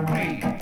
Break.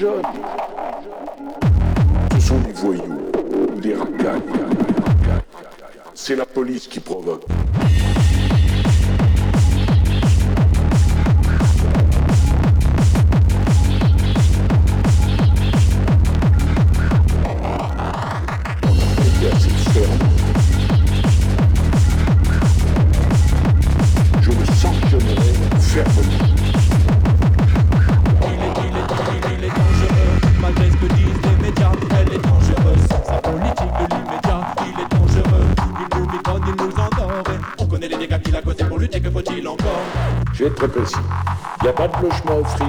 Ce sont des voyous, des racailles. C'est la police qui provoque. précis. Il n'y a pas de logement offert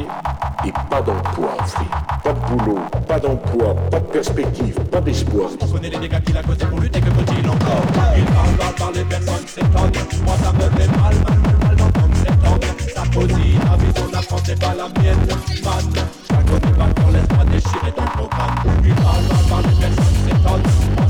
et pas d'emploi offert. Pas de boulot, pas d'emploi, pas de perspective, pas d'espoir. On connaît les dégâts qu'il a causés pour lutter, que faut-il encore Il parle, parle, parle, les personnes c'est s'étonnent. Moi ça me fait mal, mal, mal, mal d'entendre s'étendre. Sa poésie, la vie, son apprend, c'est pas la mienne. Man, je la connais pas, laisse-moi déchirer dans le programme. Il parle, parle, parle, les personnes c'est s'étonnent.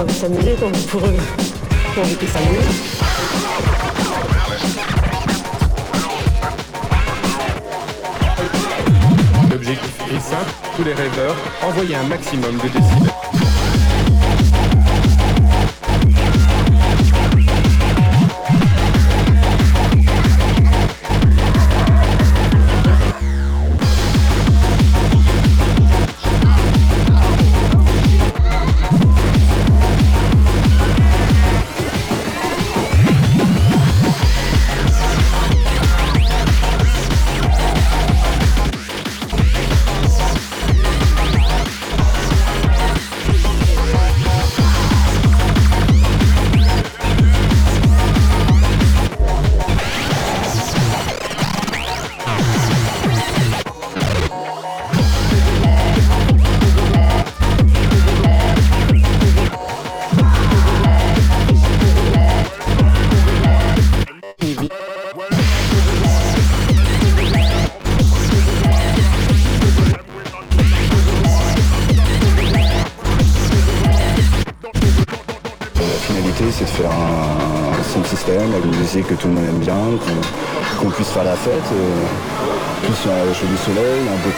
envie de s'amuser, t'as envie de courir, t'as envie de s'amuser. L'objectif est simple, tous les rêveurs, envoyer un maximum de décibels.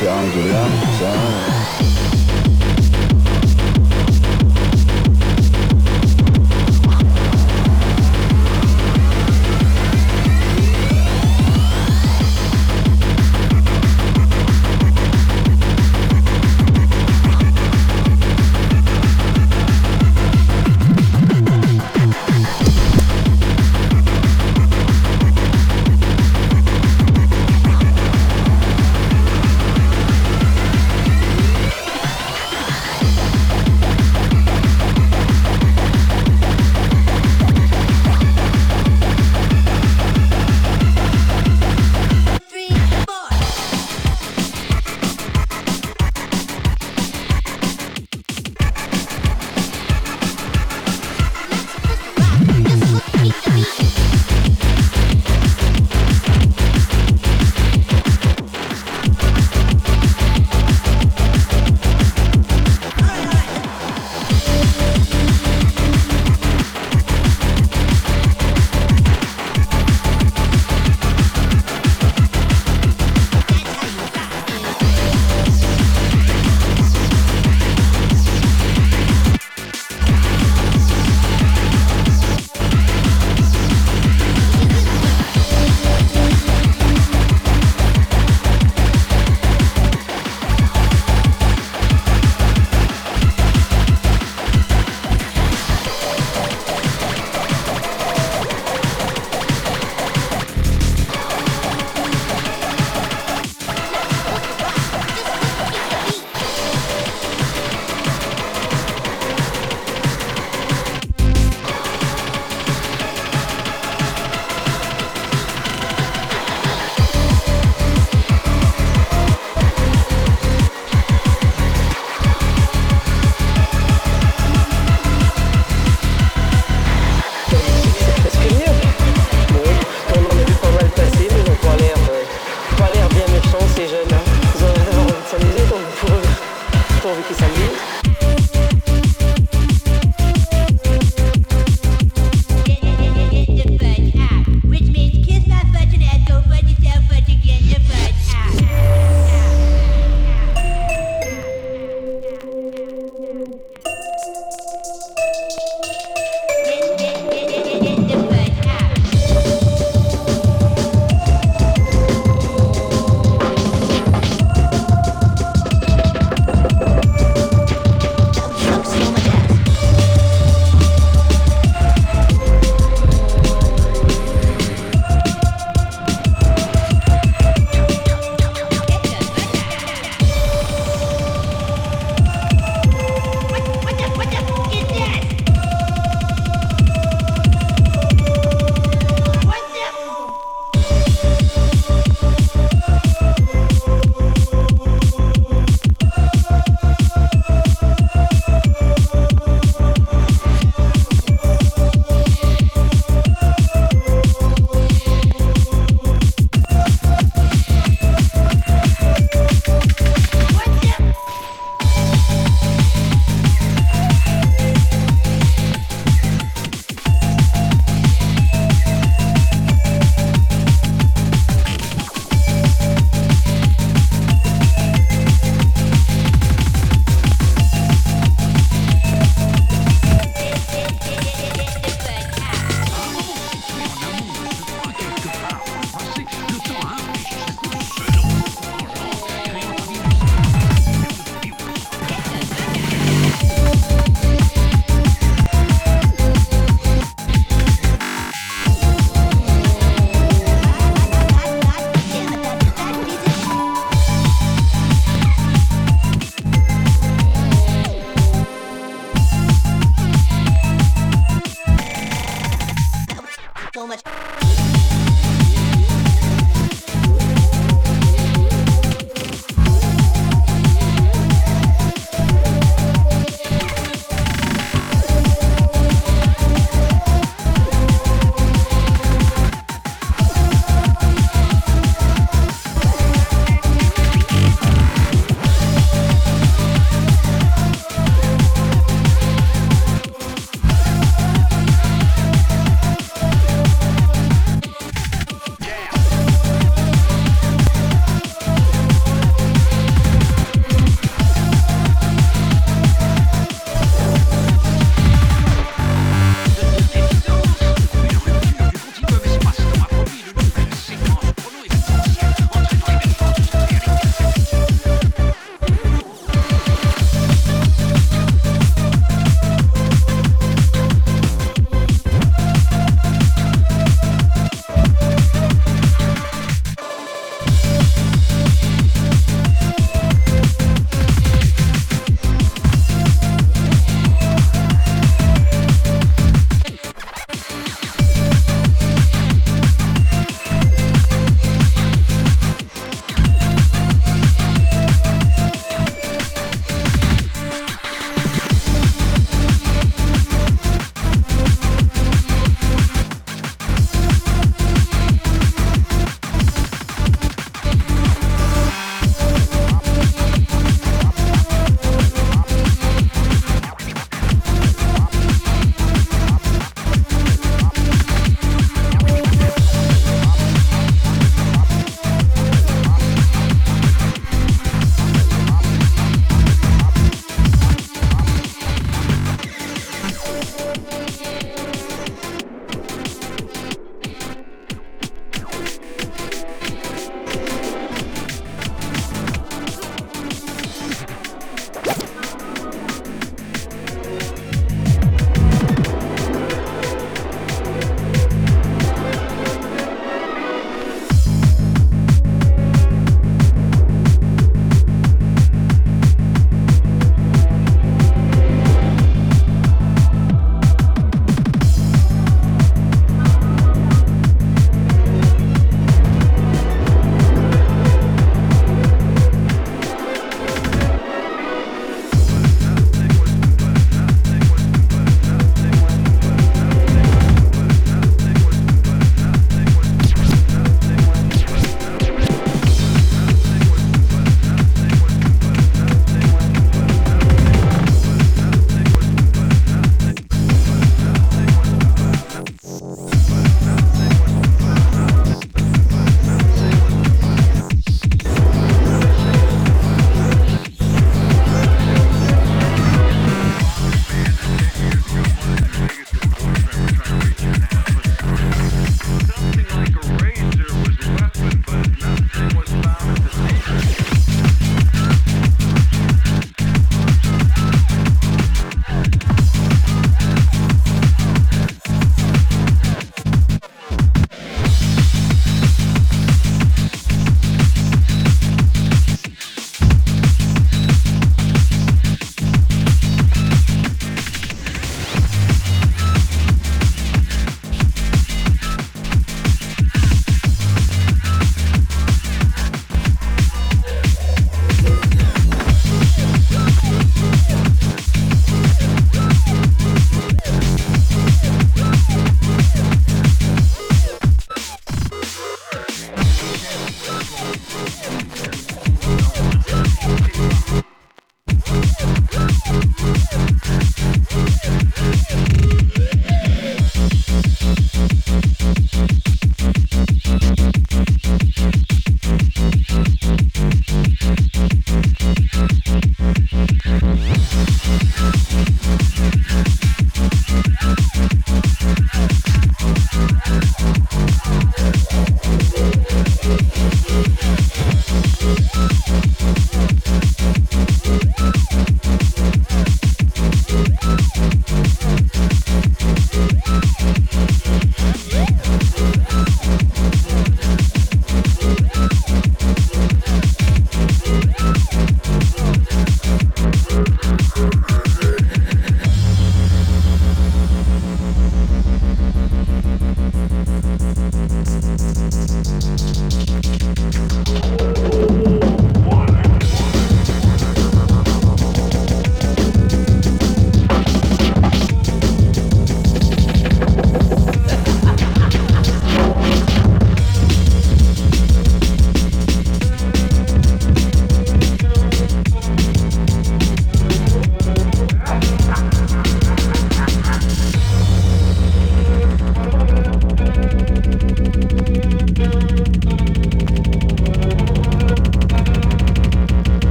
yang